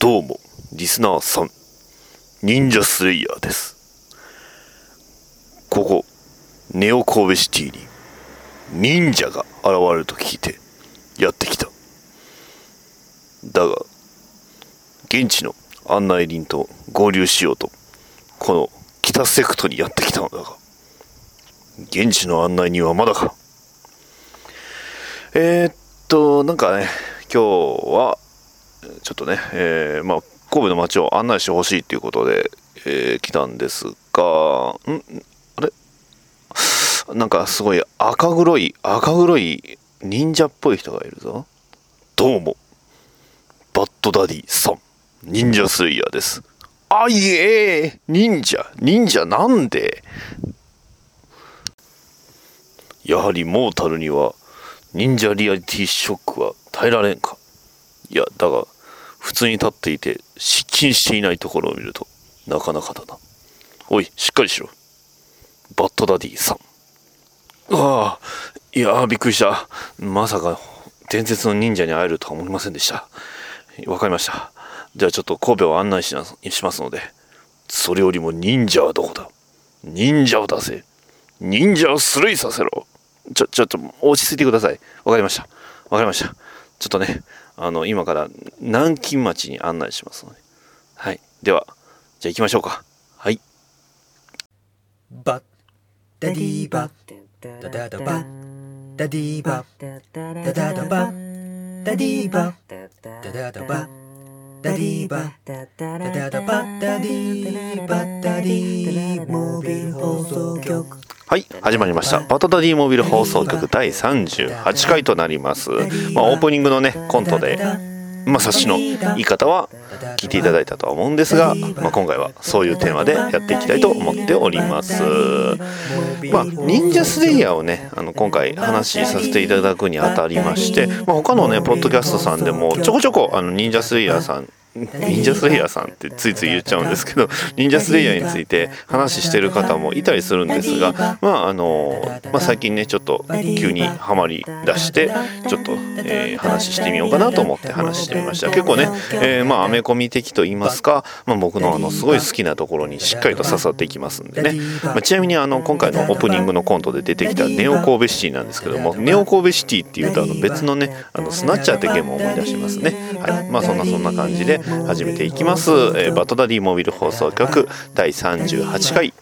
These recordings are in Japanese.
どうも、リスナーさん、忍者スレイヤーです。ここ、ネオ神戸シティに、忍者が現れると聞いて、やってきた。だが、現地の案内人と合流しようと、この北セクトにやってきたのだが、現地の案内人はまだか？えー、っと、なんかね、今日は、ちょっとね、えー、まあ、神戸の街を案内してほしいっていうことで、えー、来たんですが、ん？あれ？なんかすごい赤黒い、赤黒い忍者っぽい人がいるぞ。どうも、バッドダディさん、忍者スレイヤーです。あ、いえ、忍者、忍者なんで？やはりモータルには忍者リアリティショックは耐えられんか。いや、だが、普通に立っていて失禁していないところを見るとなかなかだな。おい、しっかりしろ。バッドダディさん。ああ、いやー、びっくりした。まさか、伝説の忍者に会えるとは思いませんでした。わかりました。じゃあちょっと神戸を案内しなしますので、それよりも忍者はどこだ？忍者を出せ。忍者をスルイさせろ。ちょ、ちょっと落ち着いてください。わかりました。わかりました。ちょっとね、あの、今から南京町に案内しますので。はい。では、じゃあ行きましょうか。はい。バッダディバッダダダバッ。ダディバッ。ダダダバッ。ダディバッ。ダダダバッ。ダディバッ。ダダダバッ。ダディバッ。ダディモービル放送局はい、始まりました。バトダディモビル放送局第38回となります。まあ、オープニングのね、コントで、まあ、察しの言い方は聞いていただいたとは思うんですが、まあ、今回はそういうテーマでやっていきたいと思っております。まあ、忍者スレイヤーをね、あの、今回話しさせていただくにあたりまして、まあ、他のね、ポッドキャストさんでもちょこちょこ、あの、忍者スレイヤーさん、忍者スレイヤーさんってついつい言っちゃうんですけど 忍者スレイヤーについて話してる方もいたりするんですが まああの、まあ、最近ねちょっと急にはまり出して ちょっと、えー話してみようかなと思って話してみました。結構ね、えーまあアメコミ的と言いますか、まあ、僕のあのすごい好きなところにしっかりと刺さっていきますんでね、まあ、ちなみにあの今回のオープニングのコントで出てきたネオ神戸シティなんですけどもネオ神戸シティっていうとあの別のねあのスナッチャーってゲームを思い出しますね。はい。まあそんなそんな感じで始めていきます、えーバトダディモビル放送局第38回。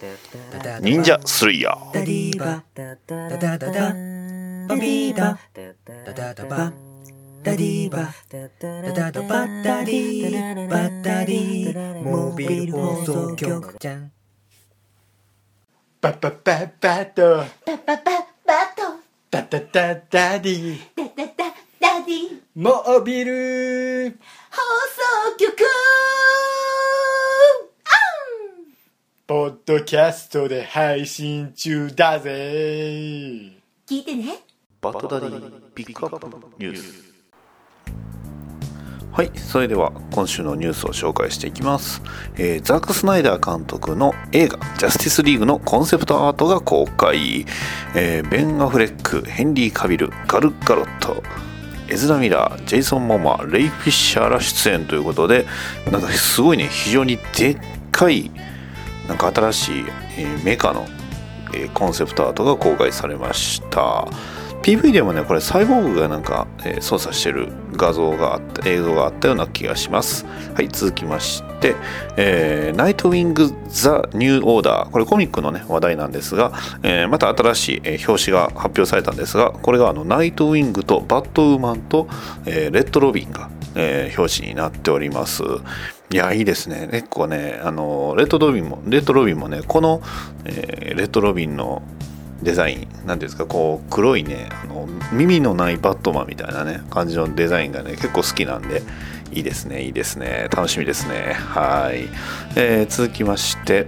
忍者スレイヤー。ダディバダダダダバビーダダダダバダディバダダダバダディバダディモビル放送局じゃんババババトババババトダダダダディダダダダディモービル送局。ポッドキャストで配信中だぜ。聞いてね。バトダディピックアップニュース。はいそれでは今週のニュースを紹介していきます、えーザック・スナイダー監督の映画「ジャスティス・リーグ」のコンセプトアートが公開、えーベン・アフレックヘンリー・カビルガル・ガロットエズラ・ミラージェイソン・モマレイ・フィッシャーら出演ということでなんかすごいね非常にでっかいなんか新しい、えーメカの、えーコンセプトアートが公開されました。PV でもねこれサイボーグがなんか、え操作してる画像があった映像があったような気がします。はい続きまして、えーナイトウィング・ザ・ニュー・オーダーこれコミックのね話題なんですが、えーまた新しい、え表紙が発表されたんですがこれがあのナイトウィングとバットウーマンと、えーレッド・ロビンが、え表紙になっております。いやいいですね。結構ねあのレッドロビンもレッドロビンもねこの、えーレッドロビンのデザインなんていうんですかこう黒いねあの耳のないバットマンみたいなね感じのデザインがね結構好きなんでいいですねいいですね楽しみですね。はい、えー続きまして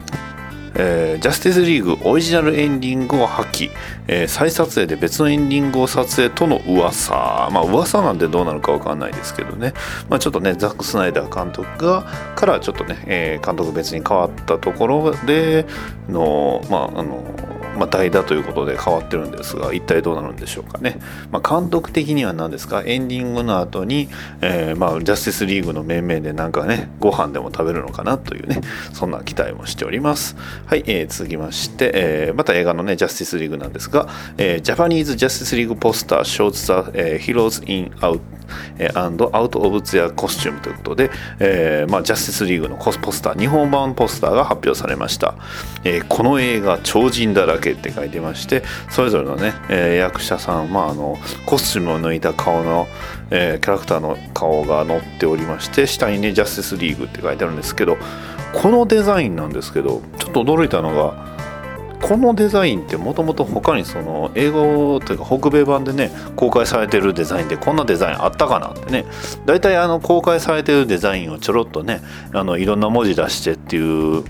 えージャスティスリーグオリジナルエンディングを破棄、えー再撮影で別のエンディングを撮影との噂。まあ噂なんてどうなるかわかんないですけどね、まあ、ちょっとねザック・スナイダー監督がからちょっとね、えー監督別に変わったところでのまああのまあ、代打ということで変わってるんですが一体どうなるんでしょうかね、まあ、監督的には何ですか？エンディングの後に、えー、まあジャスティスリーグの面々でなんかねご飯でも食べるのかなというねそんな期待もしております。はい、えー、続きまして、えー、また映画のねジャスティスリーグなんですが、えー、ジャパニーズジャスティスリーグポスター shows the、えー、heroes in out アンアウト・アウトオブ・ツアコスチュームということで、えーまあ、ジャスティスリーグのコスポスター日本版ポスターが発表されました、えー、この映画超人だらけって書いてましてそれぞれのね、えー、役者さん、まあ、あのコスチュームを抜いた顔の、えー、キャラクターの顔が載っておりまして下にねジャスティスリーグって書いてあるんですけどこのデザインなんですけどちょっと驚いたのがこのデザインってもともと他にその英語というか北米版でね公開されてるデザインでこんなデザインあったかなってね。大体あの公開されてるデザインをちょろっとねあのいろんな文字出してっていう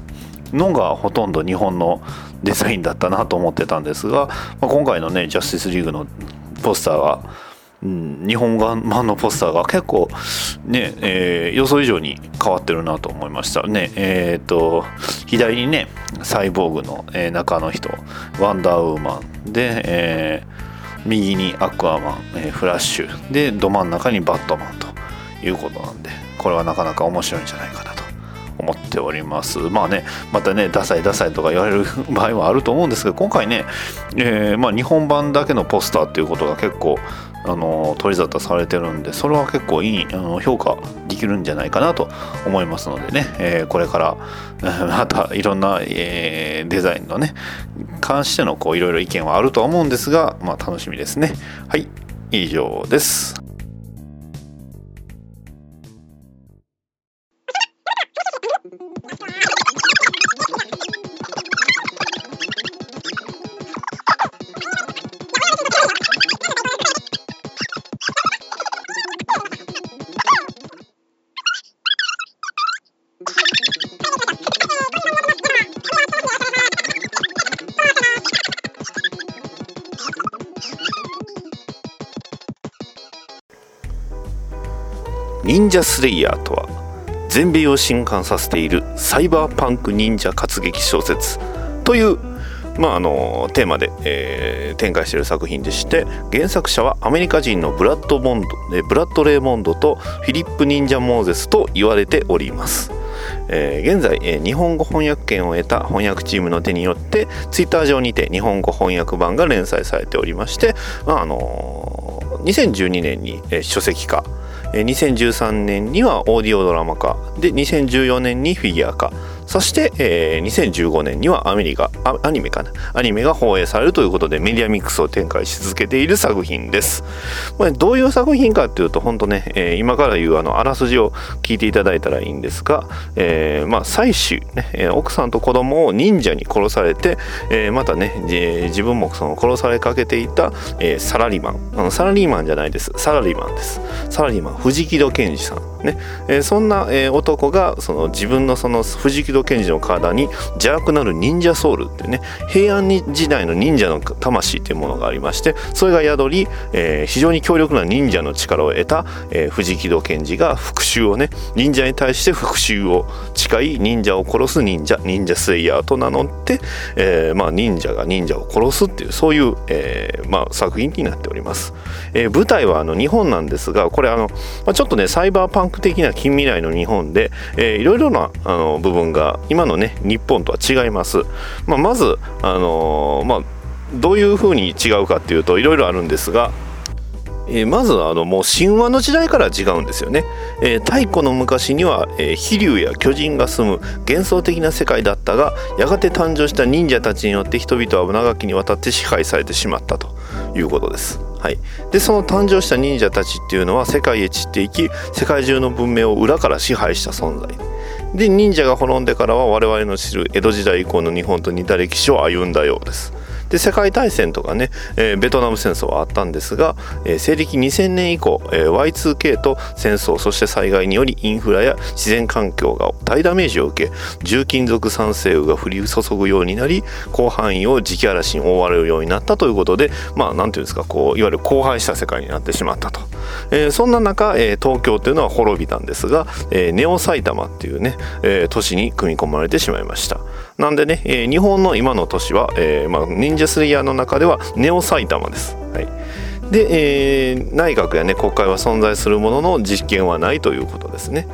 のがほとんど日本のデザインだったなと思ってたんですが、まあ、今回のねジャスティスリーグのポスターは日本版のポスターが結構ね、えー、予想以上に変わってるなと思いましたね。えっ、ー、と、左にね、サイボーグの、えー、中の人、ワンダーウーマンで、えー、右にアクアマン、えー、フラッシュで、ど真ん中にバットマンということなんで、これはなかなか面白いんじゃないかなと思っておりますまあねまたねダサいダサいとか言われる場合もあると思うんですけど今回ね、えー、まあ、日本版だけのポスターっていうことが結構あの取り沙汰されてるんでそれは結構いいあの評価できるんじゃないかなと思いますのでね、えー、これから またいろんな、えー、デザインのね関してのこういろいろ意見はあるとは思うんですが、まあ、楽しみですね。はい以上です。忍者スレイヤーとは全米を震撼させているサイバーパンク忍者活劇小説というまあ、あのテーマで、えー、展開している作品でして原作者はアメリカ人のブラッド・モンドブラッド・レーモンドとフィリップ・忍者・モーゼスと言われております。えー、現在、えー、日本語翻訳権を得た翻訳チームの手によってツイッター上にて日本語翻訳版が連載されておりまして、まああのー、2012年に、えー、書籍化2013年にはオーディオドラマ化。で2014年にフィギュア化。そして、えー、2015年にはアメリカアニメかな。アニメが放映されるということでメディアミックスを展開し続けている作品です。これどういう作品かっていうと本当ね、えー、今から言うあのあらすじを聞いていただいたらいいんですが、えー、まあ妻子、ね、奥さんと子供を忍者に殺されて、えー、またね、えー、自分もその殺されかけていた、えー、サラリーマン。あのサラリーマンじゃないです。サラリーマンです。サラリーマン藤木戸健二さん。ね、えー、そんな、えー、男がその自分のその藤木戸賢治の体に邪悪なる忍者ソウルっていうね平安時代の忍者の魂っていうものがありましてそれが宿り、えー、非常に強力な忍者の力を得た、え、藤木戸賢治が復讐をね忍者に対して復讐を誓い忍者を殺す忍者忍者スレイヤーと名乗って、え、まあ忍者が忍者を殺すっていうそういう、えまあ、作品になっております、え、舞台はあの日本なんですがこれあの、まあ、ちょっとねサイバーパン的な近未来の日本で、えー、いろいろなあの部分が今のね日本とは違います、まあ、まず、あのー、まあ、どういうふうに違うかっていうといろいろあるんですがえー、まずあのもう神話の時代から違うんですよね、えー、太古の昔には、えー、飛竜や巨人が住む幻想的な世界だったがやがて誕生した忍者たちによって人々は長きにわたって支配されてしまったということです。はい、でその誕生した忍者たちっていうのは世界へ散っていき世界中の文明を裏から支配した存在。で忍者が滅んでからは我々の知る江戸時代以降の日本と似た歴史を歩んだようです。で世界大戦とかね、えー、ベトナム戦争はあったんですが、えー、西暦2000年以降、えー、Y2K と戦争そして災害によりインフラや自然環境が大ダメージを受け重金属酸性雨が降り注ぐようになり広範囲を磁気嵐に覆われるようになったということでまあ何ていうんですかこういわゆる荒廃した世界になってしまったと、えー、そんな中、えー、東京というのは滅びたんですが、えー、ネオ埼玉っていうね、えー、都市に組み込まれてしまいました。なんでね、えー日本の今の都市は、えーまあ、忍者スレイヤーの中ではネオ埼玉です。はい、で、えー内閣やね国会は存在するものの実権はないということですね。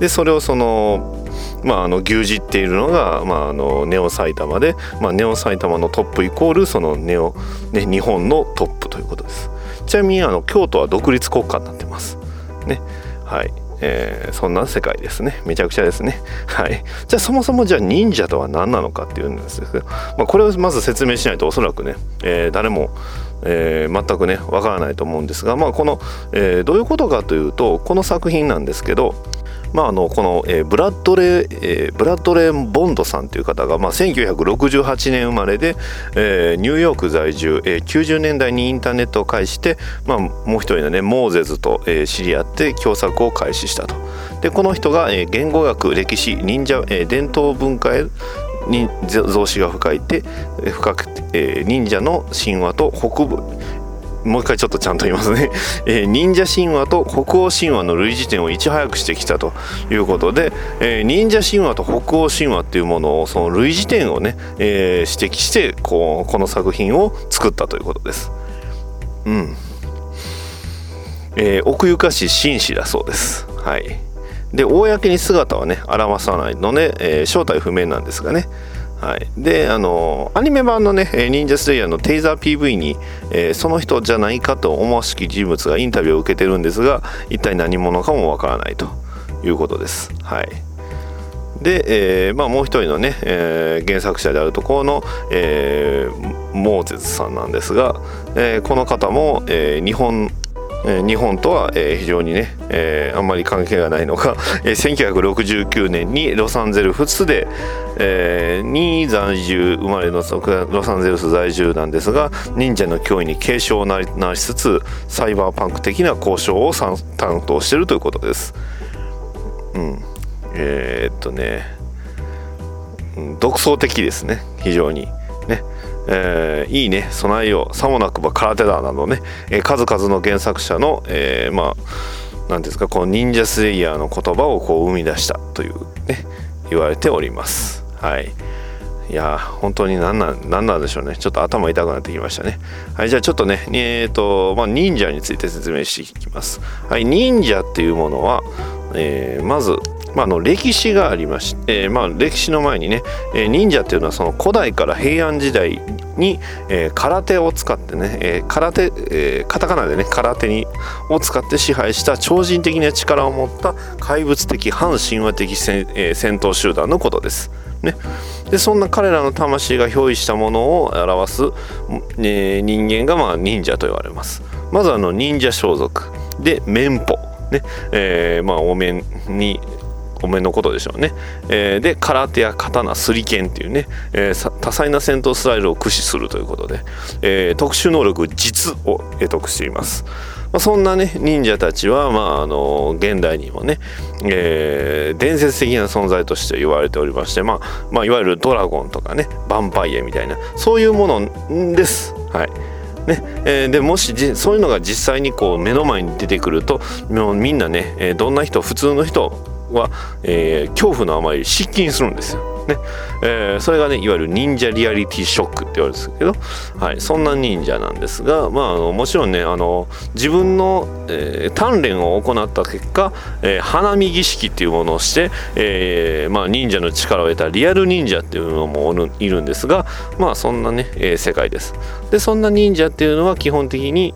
でそれをそのまあ、あの牛耳っているのが、まあ、あのネオ埼玉で、まあ、ネオ埼玉のトップイコールそのネオ、ね、日本のトップということです。ちなみにあの京都は独立国家になってます。ね。はい。えーそんな世界ですね。めちゃくちゃですね。はい。じゃあそもそもじゃあ忍者とは何なのかっていうんです。けど、まあ、これをまず説明しないとおそらくね、えー誰もえー全くねわからないと思うんですが、まあ、この、えどういうことかというとこの作品なんですけどまあ、あのこの、えーブラッドレー、えーブラッドレー・ボンドさんという方が、まあ、1968年生まれで、えーニューヨーク在住、えー90年代にインターネットを介して、まあ、もう一人のねモーゼズと、えー知り合って共作を開始したと。でこの人が、えー言語学歴史忍者、えー伝統文化へに増資が深いて深く、えー忍者の神話と北部もう一回ちょっとちゃんと言いますね、えー忍者神話と北欧神話の類似点をいち早くしてきたということで、えー忍者神話と北欧神話っていうものをその類似点をね、えー指摘してこうこの作品を作ったということです。うん。えー奥ゆかし紳士だそうです。はい。で公に姿はね表さないので、えー正体不明なんですがね。はい、であのアニメ版のね「忍者スレイヤー」のテイザー PV に、えーその人じゃないかと思わしき人物がインタビューを受けてるんですが一体何者かもわからないということです。はい、で、えーまあ、もう一人のね、えー原作者であるところの、えーモーゼズさんなんですが、えーこの方も、えー日本え日本とは、え非常にね、えーあんまり関係がないのが、え1969年にロサンゼルスで、えーに在住生まれのロサンゼルス在住なんですが忍者の脅威に警鐘を鳴しつつサイバーパンク的な交渉を担当しているということです。うん、えーっとね、独創的ですね。非常に。ね。えーいいね備えようさもなくば空手だなどね、えー数々の原作者の、えーまあ何ていうんですかこの忍者スレイヤーの言葉をこう生み出したというね言われております。はい。いやー本当に何なん何なんでしょうね。ちょっと頭痛くなってきましたね。はいじゃあちょっとねえっ、とまあ忍者について説明していきます。はい忍者っていうものは、えーまずまあ、の歴史がありまして、えーまあ、歴史の前にね、えー忍者っていうのはその古代から平安時代に、えー空手を使ってね、え空手、えカタカナでね空手にを使って支配した超人的な力を持った怪物的反神話的戦,、え戦闘集団のことです。ね、でそんな彼らの魂が憑依したものを表す、え人間がまあ忍者と言われます。まずあの忍者装束で面歩ね、えーまあお面にお面のことでしょうね、えーで空手や刀すり剣っていうね、えー多彩な戦闘スタイルを駆使するということで、えー特殊能力実を得得しています、まあ、そんなね忍者たちはまああの現代にもね、えー伝説的な存在として言われておりまして、まあ、まあいわゆるドラゴンとかねヴァンパイアみたいなそういうものです。はい。ねえーでもしそういうのが実際にこう目の前に出てくるとみんなね、えーどんな人普通の人は、えー恐怖のあまり失禁するんですよ。ねえーそれがねいわゆる忍者リアリティショックって言われるんですけど、はい、そんな忍者なんですが、まあ、あのもちろんねあの自分の、えー鍛錬を行った結果、えー花見儀式っていうものをして、えまあ、忍者の力を得たリアル忍者っていうのもいるんですがまあそんなね、え世界です。でそんな忍者っていうのは基本的に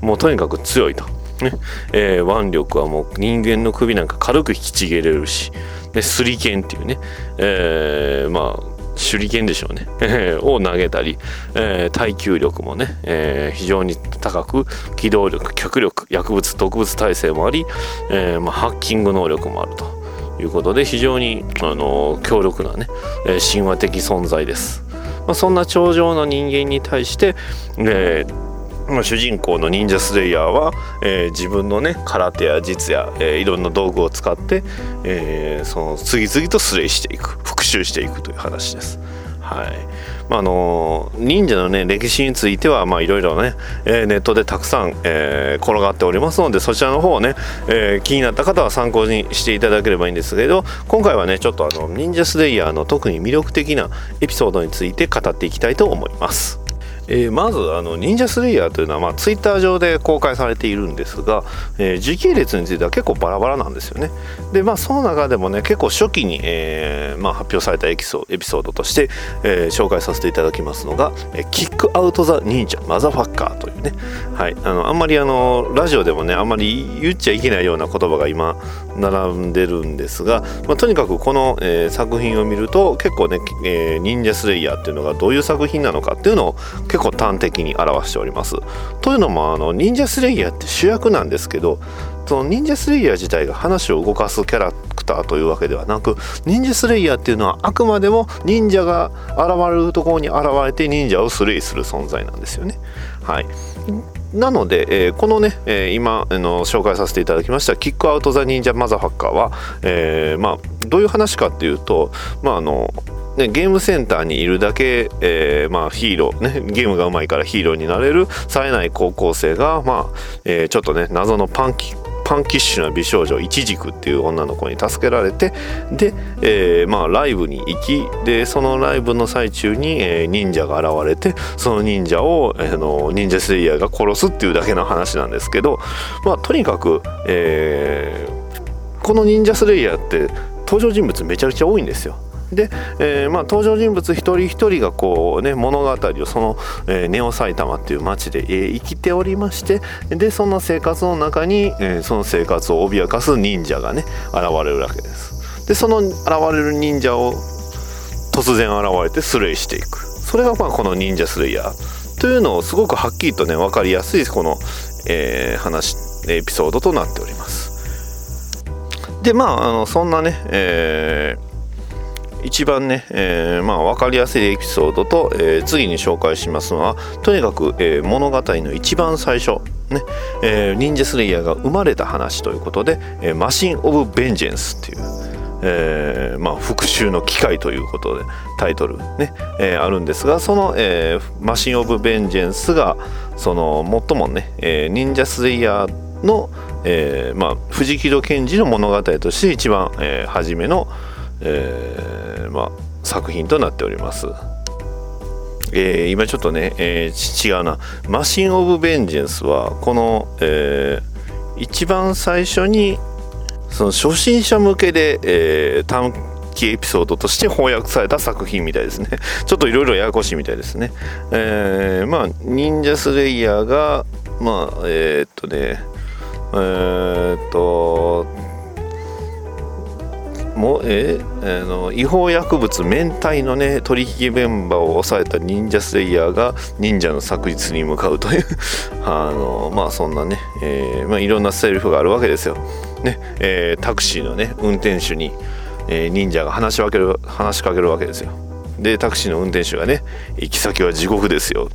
もうとにかく強いと。ね えー腕力はもう人間の首なんか軽く引きちぎれるし。でスリケンっていうね、えーまあ手裏剣でしょうね。を投げたり、えー耐久力もね、えー非常に高く機動力脚力薬物毒物耐性もあり、えまあ、ハッキング能力もあると。いうことで非常に、あの強力なね、え神話的存在です。まあ、そんな頂上の人間に対して、えー、主人公の忍者スレイヤーは、えー自分のね空手や実や、えーいろんな道具を使って、えーその次々とスレイしていく復讐していくという話です。はいまあ、あの忍者のね歴史についてはまあいろいろね、えネットでたくさん、えー転がっておりますのでそちらの方をね、えー気になった方は参考にしていただければいいんですけど今回はねちょっとあの忍者スレイヤーの特に魅力的なエピソードについて語っていきたいと思います。えーまずあの忍者スレイヤーというのは、まあ、ツイッター上で公開されているんですが、えー時系列については結構バラバラなんですよね。でまあその中でもね結構初期に、えーまあ、発表されたエピソエピソードとして、えー紹介させていただきますのが「えーキックアウト・ザ・忍者マザファッカー」というね、はい、あのあんまりあのラジオでもねあんまり言っちゃいけないような言葉が今並んでるんですが、まあ、とにかくこの、えー作品を見ると結構ね、えー忍者スレイヤーっていうのがどういう作品なのかっていうのを結構端的に表しております。というのもあの忍者スレイヤーって主役なんですけどその忍者スレイヤー自体が話を動かすキャラクターというわけではなく忍者スレイヤーっていうのはあくまでも忍者が現れるところに現れて忍者をスレイする存在なんですよね。はいなので、えーこのね、えー今あの紹介させていただきました「キックアウト・ザ・忍者・マザーファッカーは」えーまあ、どういう話かっていうと、まああのね、ゲームセンターにいるだけ、えーまあ、ヒーロー、ね、ゲームがうまいからヒーローになれる冴えない高校生が、まあえーちょっとね謎のパンキパンキッシュな美少女イチジクっていう女の子に助けられてで、えーまあ、ライブに行きでそのライブの最中に、えー忍者が現れてその忍者を、えーの忍者スレイヤーが殺すっていうだけの話なんですけど、まあ、とにかく、えーこの忍者スレイヤーって登場人物めちゃくちゃ多いんですよ。で、えーまあ、登場人物一人一人がこうね物語をその、えーネオ埼玉っていう街で、えー生きておりましてでそんな生活の中に、えその生活を脅かす忍者がね現れるわけです。でその現れる忍者を突然現れてスレイしていくそれがまあこの忍者スレイヤーというのをすごくはっきりとね分かりやすいこの、え話エピソードとなっております。でまああのそんなね、えー一番ね、えーまあ、分かりやすいエピソードと、えー次に紹介しますのはとにかく、えー物語の一番最初、ねえー忍者スレイヤーが生まれた話ということで「えーマシン・オブ・ベンジェンス」っていう、えーまあ、復讐の機械ということでタイトルね、えーあるんですがその、えーマシン・オブ・ベンジェンスがその最もね、えー忍者スレイヤーの、えーまあ、藤木戸賢治の物語として一番、えー初めの、えーま、作品となっております。えー今ちょっとね、えー違うな「マシン・オブ・ベンジェンスは」この、えー一番最初にその初心者向けで、えー短期エピソードとして翻訳された作品みたいですね。ちょっといろいろややこしいみたいですね。えーまあ忍者スレイヤーがまあえーっとねえーっともえーあの違法薬物明体のね取引現場を抑えた忍者スレイヤーが忍者の昨日に向かうという あのまあそんなね、えーまあ、いろんなセリフがあるわけですよ。ねえータクシーのね運転手に、え忍者が話しかける話しかけるわけですよ。でタクシーの運転手がね「行き先は地獄ですよ」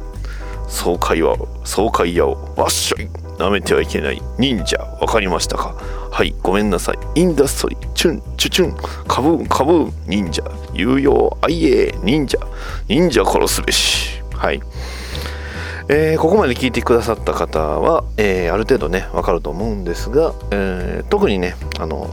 爽快は爽快屋をわっしょい舐めてはいけない忍者わかりましたか？はいごめんなさい。インダストリーチュンチュチュン。カブーンカブーン忍者。有用あいえ忍者。忍者殺すべし。はい。えーここまで聞いてくださった方は、えーある程度ねわかると思うんですが、えー特にねあの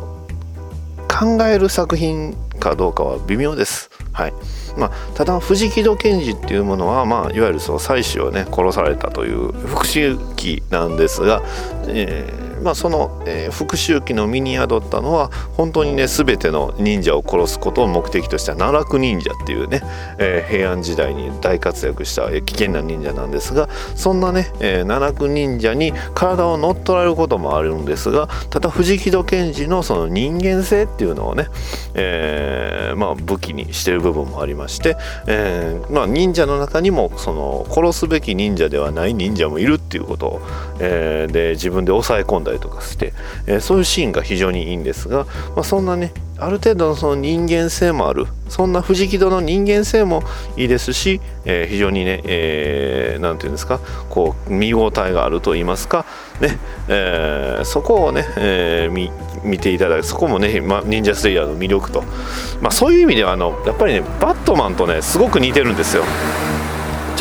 考える作品かどうかは微妙です。はい。まあ、ただ藤木戸賢治っていうものは、まあ、いわゆるその妻子をね殺されたという復讐記なんですが、えーまあ、その、えー復讐記の身に宿ったのは本当にね全ての忍者を殺すことを目的とした奈落忍者っていうね、えー平安時代に大活躍したえー危険な忍者なんですがそんなね、えー奈落忍者に体を乗っ取られることもあるんですがただ藤木戸賢治のその人間性っていうのをね、えーまあ、武器にしてる部分もありまして、えーまあ、忍者の中にもその殺すべき忍者ではない忍者もいるっていうことを、えで自分で抑え込んだりとかして、えーそういうシーンが非常にいいんですが、まあ、そんなねある程度のその人間性もあるそんな藤木戸の人間性もいいですし、えー非常にね、えーていうんですかこう見応えがあると言いますかね、えーそこをね、えー見見ていただくそこもね、ま、忍者スレイヤーの魅力と、まあ、そういう意味ではあのやっぱりねバットマンとねすごく似てるんですよ。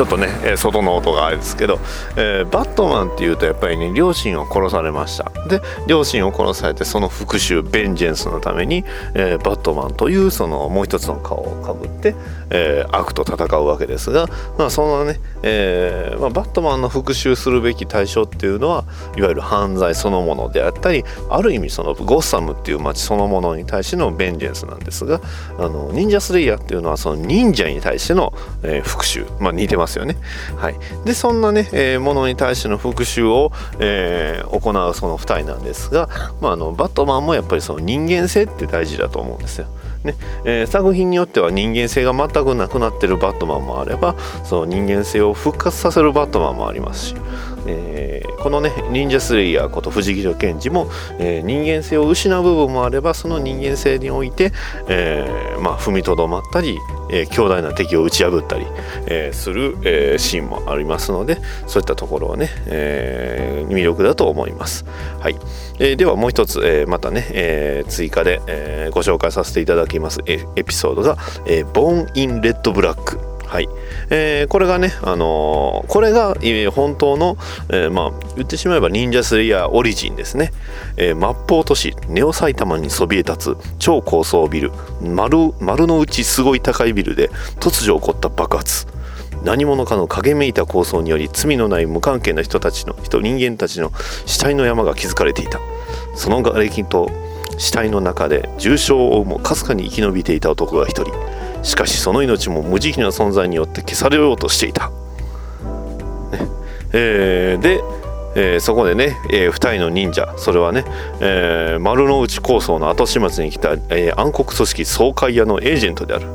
ちょっとね、え外の音があれですけど、えーバットマンっていうとやっぱりね両親を殺されました。で両親を殺されてその復讐ベンジェンスのために、えーバットマンというそのもう一つの顔をかぶって、えー悪と戦うわけですが、まあ、そのね、えまあ、バットマンの復讐するべき対象っていうのはいわゆる犯罪そのものであったりある意味そのゴッサムっていう街そのものに対してのベンジェンスなんですがあの忍者スレイヤーっていうのはその忍者に対しての、えー復讐。まあ似てますよね。はい。でそんなね、えーものに対しての復讐を、えー行うその2人なんですが、まあ、あのバットマンもやっぱりその人間性って大事だと思うんですよ。ね。えー作品によっては人間性が全くなくなってるバットマンもあればその人間性を復活させるバットマンもありますし、えーこのねニンジャスレイヤーことフジキド・ケンジも、えー人間性を失う部分もあればその人間性において、えーまあ、踏みとどまったり、え強大な敵を打ち破ったり、えする、えシーンもありますのでそういったところはね、え魅力だと思います。はいえではもう一つ、えまたね、え追加で、えご紹介させていただきますエエピソードが「えー、 Born in Red Black」はい。えーこれがね、あのーこれが、本当の、えーまあ、言ってしまえば忍者スレイヤーオリジンですね、えー、末法都市ネオ埼玉にそびえ立つ超高層ビル丸丸の内すごい高いビルで突如起こった爆発。何者かの影めいた構想により罪のない無関係な人たちの人人間たちの死体の山が築かれていた。その瓦礫と死体の中で重傷を負うもかすかに生き延びていた男が一人。しかしその命も無慈悲な存在によって消されようとしていた、ね。えーで、えーそこでね、え2人の忍者それはね、えー丸の内構想の後始末に来た、えー暗黒組織総会屋のエージェントである。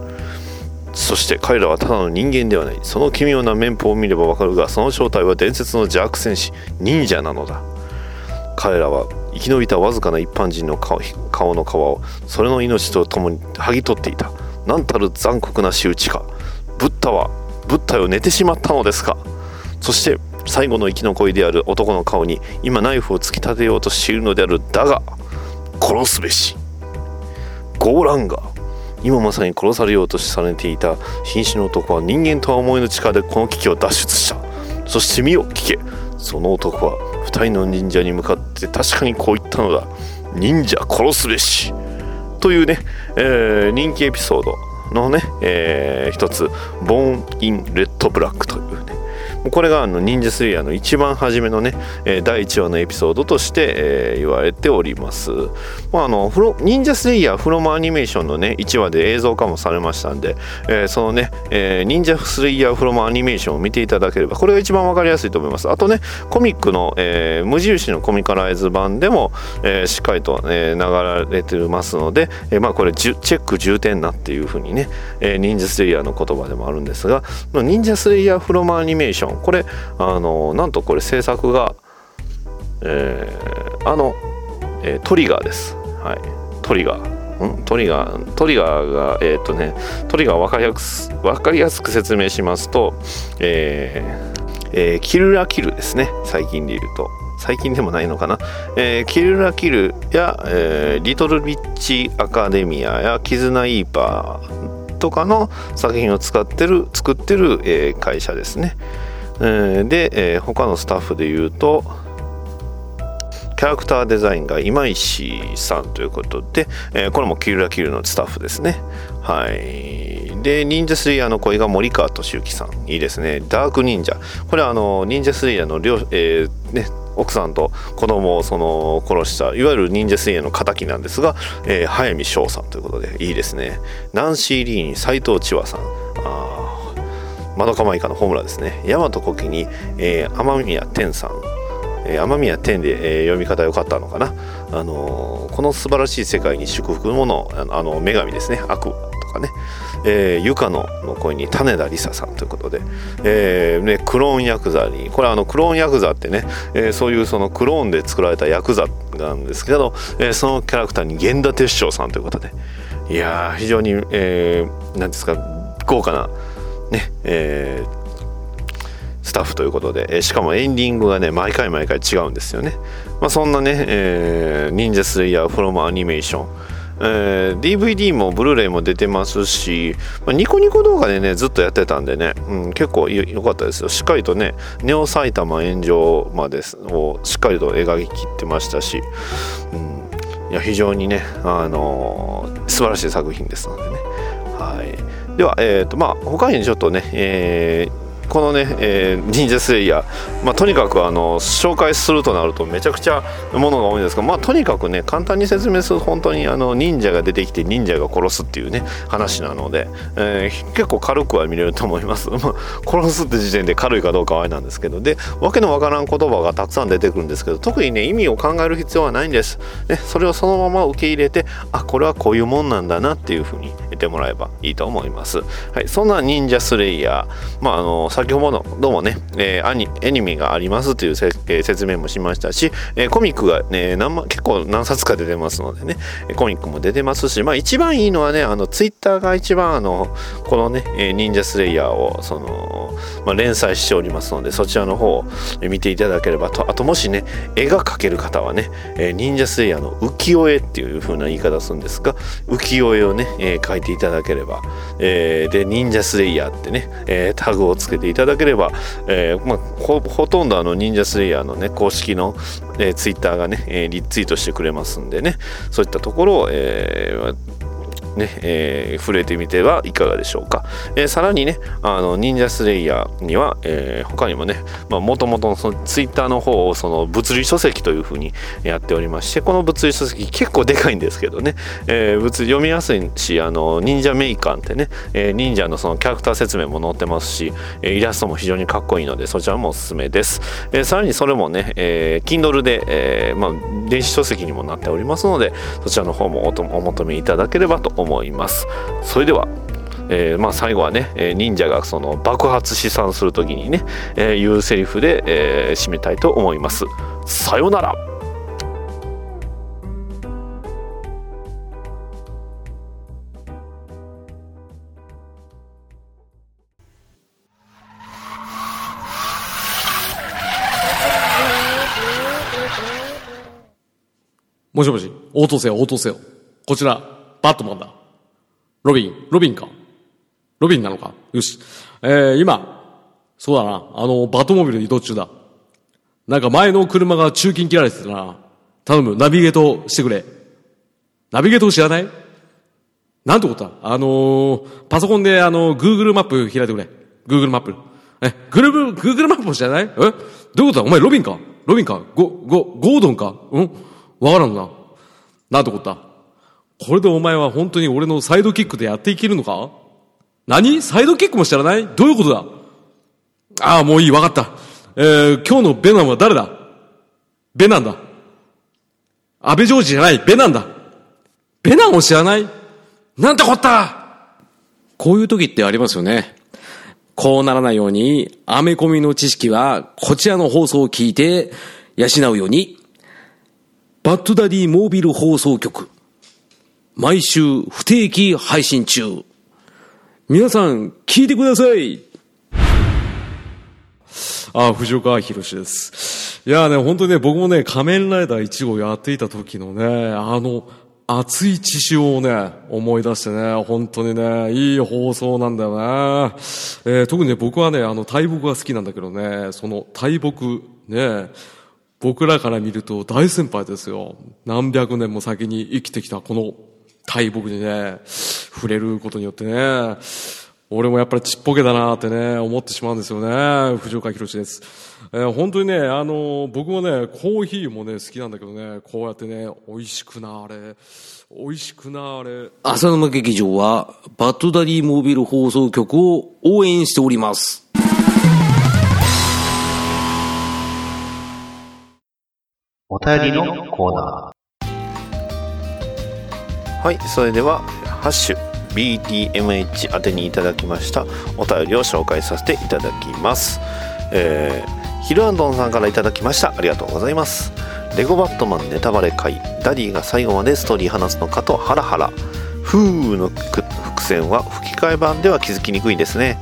そして彼らはただの人間ではない。その奇妙な面法を見ればわかるがその正体は伝説の邪悪戦士忍者なのだ。彼らは生き延びたわずかな一般人の顔顔の皮をそれの命とともに剥ぎ取っていた。何たる残酷な仕打ちか。ブッダはブッダよ寝てしまったのですか。そして最後の生き残りである男の顔に今ナイフを突き立てようとしているのであるだが殺すべし。ゴーランガ。今まさに殺されようとされていた瀕死の男は人間とは思いの力でこの危機を脱出した。そして見よ聞け。その男は二人の忍者に向かって確かにこう言ったのだ。忍者殺すべし。というね、えー人気エピソードのね、えー一つ「ボーン・イン・レッド・ブラック」というねこれがあの忍者スレイヤーの一番初めのね、えー第1話のエピソードとして、えー言われております。まあ、あのフロ忍者スレイヤーフロムアニメーションのね1話で映像化もされましたんで、えーそのね、えー忍者スレイヤーフロムアニメーションを見ていただければこれが一番わかりやすいと思います。あとねコミックの、えー無印のコミカライズ版でも、えーしっかりと、えー流れてますので、えーまあこれじゅチェック重点なっていうふうにね、えー忍者スレイヤーの言葉でもあるんですがまあ忍者スレイヤーフロムアニメーションこれあのなんとこれ制作が、えーあの、えートリガーです。はい、トリガー。ん？トリガー。トリガーがえっ、とねトリガー分かりやす分かりやすく説明しますと、えーえーキルラキルですね。最近で言うと。最近でもないのかな、えーキルラキルや、えーリトルビッチアカデミアやキズナイーパーとかの作品を使ってる作ってる、えー会社ですね、で、他のスタッフで言うとキャラクターデザインが今石さんということで、これもキルラキルのスタッフですね。はい。で、忍者スレイヤーの声が森川俊之さん。いいですね。ダーク忍者。これはあの、忍者スレイヤーの両、えーね、奥さんと子供をその殺したいわゆる忍者スレイヤーの敵なんですが、えー早見翔さんということでいいですねナンシー・リーに斎藤千和さんあーまどかまいかのホームランですね。大和コキに、えー雨宮天さん。えー雨宮天で、えー読み方良かったのかな、あのーこの素晴らしい世界に祝福のものあのあの女神ですね。悪とかね、えー、ゆかのの声に種田梨沙さん。ということで、えーね、クローンヤクザに。これあのクローンヤクザってね、えー、そういうそのクローンで作られたヤクザなんですけど、えー、そのキャラクターに源田鉄章さんということで。いや非常に、えー、なんですか豪華なね、えー、スタッフということで、えしかもエンディングがね毎回毎回違うんですよね、まあ、そんなね、えー、忍者スレイヤーフロムアニメーション。えー、DVD もブルーレイも出てますし、まあ、ニコニコ動画でねずっとやってたんでね、うん、結構良かったですよ。しっかりとねネオ埼玉炎上までをしっかりと描ききってましたし、うん、いや非常にね、あのー、素晴らしい作品ですのでね。はい。では、えーとまあ、他にちょっとね、えーこのね、えー、忍者スレイヤー、まあ、とにかくあの紹介するとなるとめちゃくちゃものが多いんですが、まあ、とにかくね簡単に説明すると本当にあの忍者が出てきて忍者が殺すっていうね話なので、えー、結構軽くは見れると思います、まあ、殺すって時点で軽いかどうかはあれなんですけどでわけのわからん言葉がたくさん出てくるんですけど特にね意味を考える必要はないんです、ね、それをそのまま受け入れてあこれはこういうもんなんだなっていうふうに言ってもらえばいいと思います、はい、そんな忍者スレイヤー。まああの先ほどどうもね、えー、アニアニメがありますという、えー、説明もしましたし、えー、コミックがね何結構何冊か出てますのでねコミックも出てますしまあ一番いいのはねあのツイッターが一番あのこのね、えー、忍者スレイヤーをその、まあ、連載しておりますのでそちらの方を見ていただければと。あともしね絵が描ける方はね、えー、忍者スレイヤーの浮世絵っていう風な言い方するんですが浮世絵をね、えー、描いてていただければ、えー、で忍者スレイヤーってね、えー、タグをつけていただければ、えーまあ、ほとんどあの忍者スレイヤーのね公式の、えー、ツイッターがね、え、リツイートしてくれますんでね。そういったところを、えーね、えー、触れてみてはいかがでしょうか。えー、さらにね、あの、忍者スレイヤーには、えー、他にもね、もともとのそのツイッターの方をその物理書籍というふうにやっておりまして、この物理書籍結構でかいんですけどね、えー、物読みやすいし、あの、忍者メイカーってね、えー、忍者のそのキャラクター説明も載ってますし、イラストも非常にかっこいいので、そちらもおすすめです。えー、さらにそれもね、えー、Kindle で、えー、まあ、電子書籍にもなっておりますので、そちらの方もお求めいただければと思います。思います。それではえー、まあ、最後はね、え忍者がその爆発試算する時にね、えー、言うセリフで、えー、締めたいと思います。さよなら。もしもし、応答せよ、応答せよ。こちら、バットマンだ。ロビン、ロビンか。ロビンなのか。よし。えー、今、そうだな。あの、バトモビル移動中だ。なんか前の車が中金切られてたな。頼む、ナビゲートしてくれ。ナビゲート知らない？なんてことだ？あのー、パソコンであの、Google マップ開いてくれ。Google マップ。え、グルー Google マップも知らない？え？どういうことだ？お前ロビンか？ロビンか？ゴ、ゴ、ゴードンか？うん？わからんな。なんてことだ？これでお前は本当に俺のサイドキックでやっていけるのか？何？サイドキックも知らない？どういうことだ？ああ、もういい、わかった。えー、今日のベナンは誰だ？ベナンだ。安倍ジョージじゃない、ベナンだ。ベナンを知らない？なんてこった？こういう時ってありますよね。こうならないように、アメコミの知識は、こちらの放送を聞いて、養うように、バッドダディモービル放送局。毎週不定期配信中。皆さん、聞いてください。あ、藤岡弘です。いやね、本当にね、僕もね、仮面ライダー1号やっていた時のね、あの、熱い血潮をね、思い出してね、本当にね、いい放送なんだよね。えー、特にね、僕はね、あの、大木が好きなんだけどね、その大木、ね、僕らから見ると大先輩ですよ。何百年も先に生きてきたこの大木にね、触れることによってね、俺もやっぱりちっぽけだなってね、思ってしまうんですよね。藤岡弘です。えー、本当にね、あのー、僕もね、コーヒーもね、好きなんだけどね、こうやってね、美味しくなあれ、美味しくなあれ。浅沼劇場は、バッドダディモービル放送局を応援しております。お便りのコーナー。はい、それでは、ハッシュ、BTMH 宛てにいただきましたお便りを紹介させていただきます。えー、ヒルアンドンさんからいただきました。ありがとうございます。レゴバットマンネタバレ会ダディが最後までストーリー話すのかとハラハラ。フーの伏線は吹き替え版では気づきにくいですね。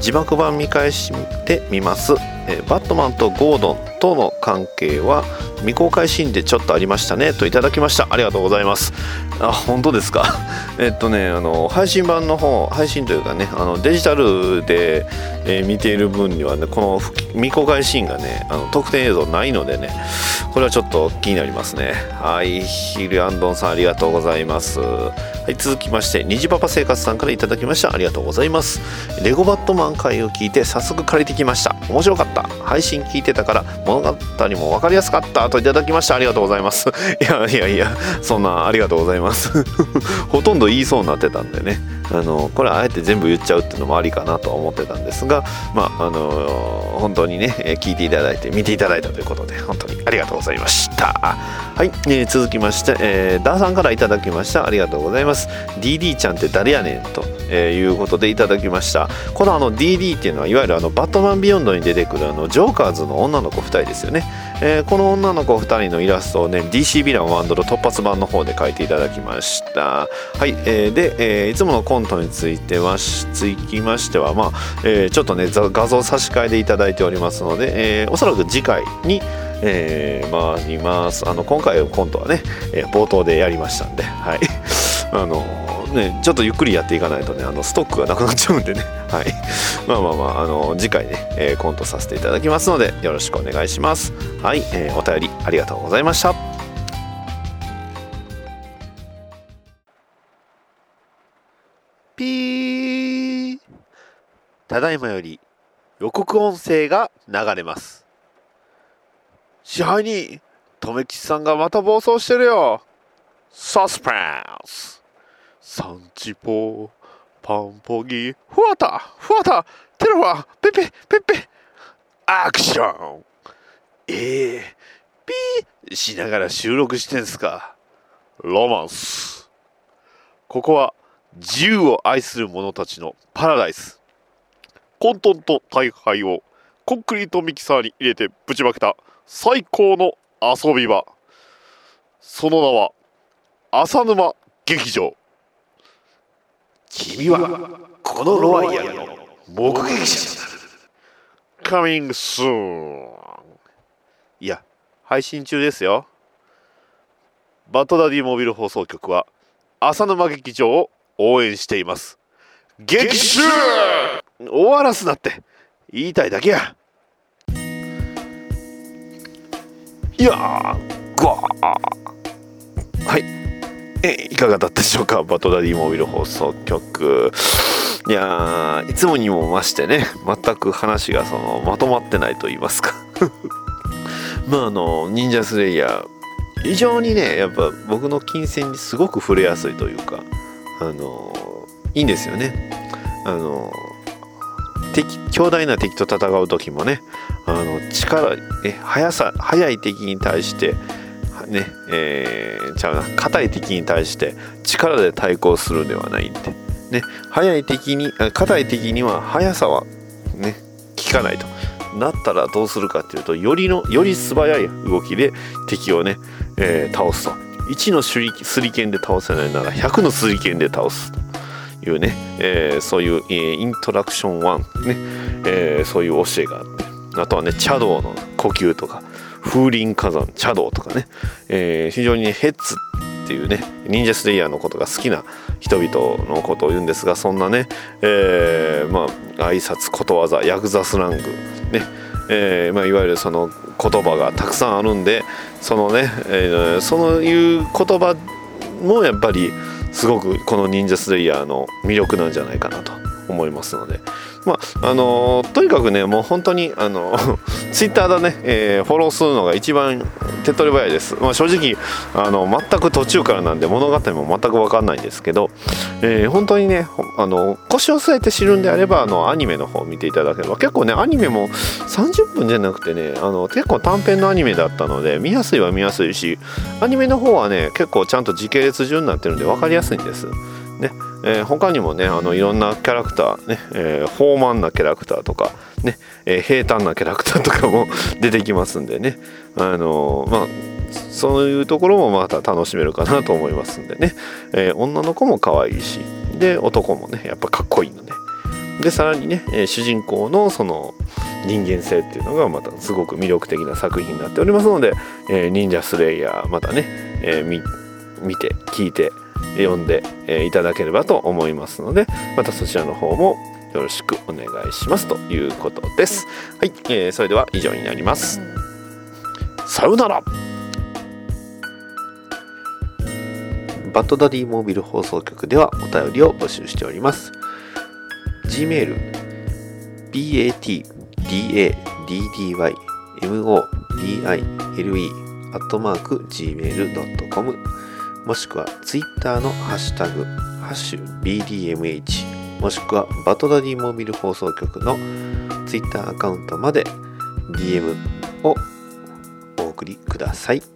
字幕版見返してみます、えーバットマンとゴードンとの関係は未公開シーンでちょっとありましたねといただきました。ありがとうございます。あ本当ですか？えっとねあの配信版の方配信というかねあのデジタルで、えー見ている分にはねこの未公開シーンがねあの特典映像ないのでねこれはちょっと気になりますね。はいヒルアンドンさんありがとうございます。はい続きまして虹パパ生活さんからいただきました。ありがとうございます。レゴバットマン回を聞いて早速借りてきました。面白かった。配信聞いてたから物語も分かりやすかった。といただきました。ありがとうございます。いやいやいやそんなありがとうございます。ほとんど言いそうになってたんでね。あのこれあえて全部言っちゃうっていうのもありかなとは思ってたんですがまああの本当にね聞いていただいて見ていただいたということで本当にありがとうございました。はい、えー続きまして、えーダーさんからいただきました。ありがとうございます。DD ちゃんって誰やねんと、えーいうことでいただきました。このあの DD っていうのはいわゆるあの Batman Beyond に出てくるあのジョーカーズの女の子2人ですよね、えーこの女の子2人のイラストをね DC ヴィランワンドロ突発版の方で描いていただきました。はい、えーで、えーいつものコントについてはしつきましてはまあ、えーちょっとね画像差し替えでいただいておりますので、えーおそらく次回にえー、回ります。あの今回コントはね、えー冒頭でやりましたんではい。あのねちょっとゆっくりやっていかないとねあのストックがなくなっちゃうんでね。はい。まあまあまああの次回ね、えーコントさせていただきますのでよろしくお願いします。はい、えーお便りありがとうございました。ピー。ただいまより予告音声が流れます。支配人、留吉さんがまた暴走してるよ。サスペンス。サンチポ、パンポギ、フワタ、フワタ、テロワ、ペペ、ペペ、アクション。ええピーしながら収録してんすか。ロマンス。ここは自由を愛する者たちのパラダイス。混沌と大敗をコンクリートミキサーに入れてぶちまけた最高の遊び場その名は浅沼劇場君はこのロワイヤルの目撃者になる Coming soon. いや配信中ですよ。バッドダディモビル放送局は浅沼劇場を応援しています。劇中終わらすなって言いたいだけや。いやーぐわー。はい。えいかがだったでしょうか？バトダディモービル放送局。いやーいつもにも増してね全く話がそのまとまってないと言いますか。まああの忍者スレイヤー非常にねやっぱ僕の金銭にすごく触れやすいというかあのいいんですよね。あの敵強大な敵と戦う時もねあの力え速さ速い敵に対してねえー、ちゃうな。硬い敵に対して力で対抗するんではないってね速い敵に硬い敵には速さはね効かないと。なったらどうするかっていうとよりのより素早い動きで敵をね、えー倒すと。1の手裏スリケンで倒せないなら100のスリケンで倒すというね、えーそういう、えーイントラクション1ね、えーそういう教えがあって。あとはね茶道の呼吸とか。風林火山茶道とかね、えー非常にヘッツっていうね忍者スレイヤーのことが好きな人々のことを言うんですがそんなね、えーまあ挨拶ことわざヤクザスラングね。えーまあ、いわゆるその言葉がたくさんあるんでそのね、えーそういう言葉もやっぱりすごくこの忍者スレイヤーの魅力なんじゃないかなと思いますので。まああのとにかくねもう本当にあの ツイッターでね、えーフォローするのが一番手っ取り早いです、まあ、正直あの全く途中からなんで物語も全く分かんないんですけど、えー本当にねあの腰を据えて知るんであればあのアニメの方を見ていただければ。結構ねアニメも30分じゃなくてねあの結構短編のアニメだったので見やすいは見やすいしアニメの方はね結構ちゃんと時系列順になってるんで分かりやすいんです。ね。えー他にもねあのいろんなキャラクターね、えー豊満なキャラクターとかね、えー平坦なキャラクターとかも 出てきますんでね。あのーまあそういうところもまた楽しめるかなと思いますんでね、えー女の子も可愛いしで男もねやっぱかっこいいのででさらにね、えー主人公のその人間性っていうのがまたすごく魅力的な作品になっておりますので、えー忍者スレイヤーまたね、えー見見て聞いて読んで、いただければと思いますのでまたそちらの方もよろしくお願いしますということです。はい、えーそれでは以上になります。さよなら。バッドダディモービル放送局ではお便りを募集しております。Gmail batdaddymobile アットマーク gmail.com もしくは Twitter のハッシュタグハッシュ BDMH もしくはバトダディモービル放送局の Twitter アカウントまで DM をお送りください。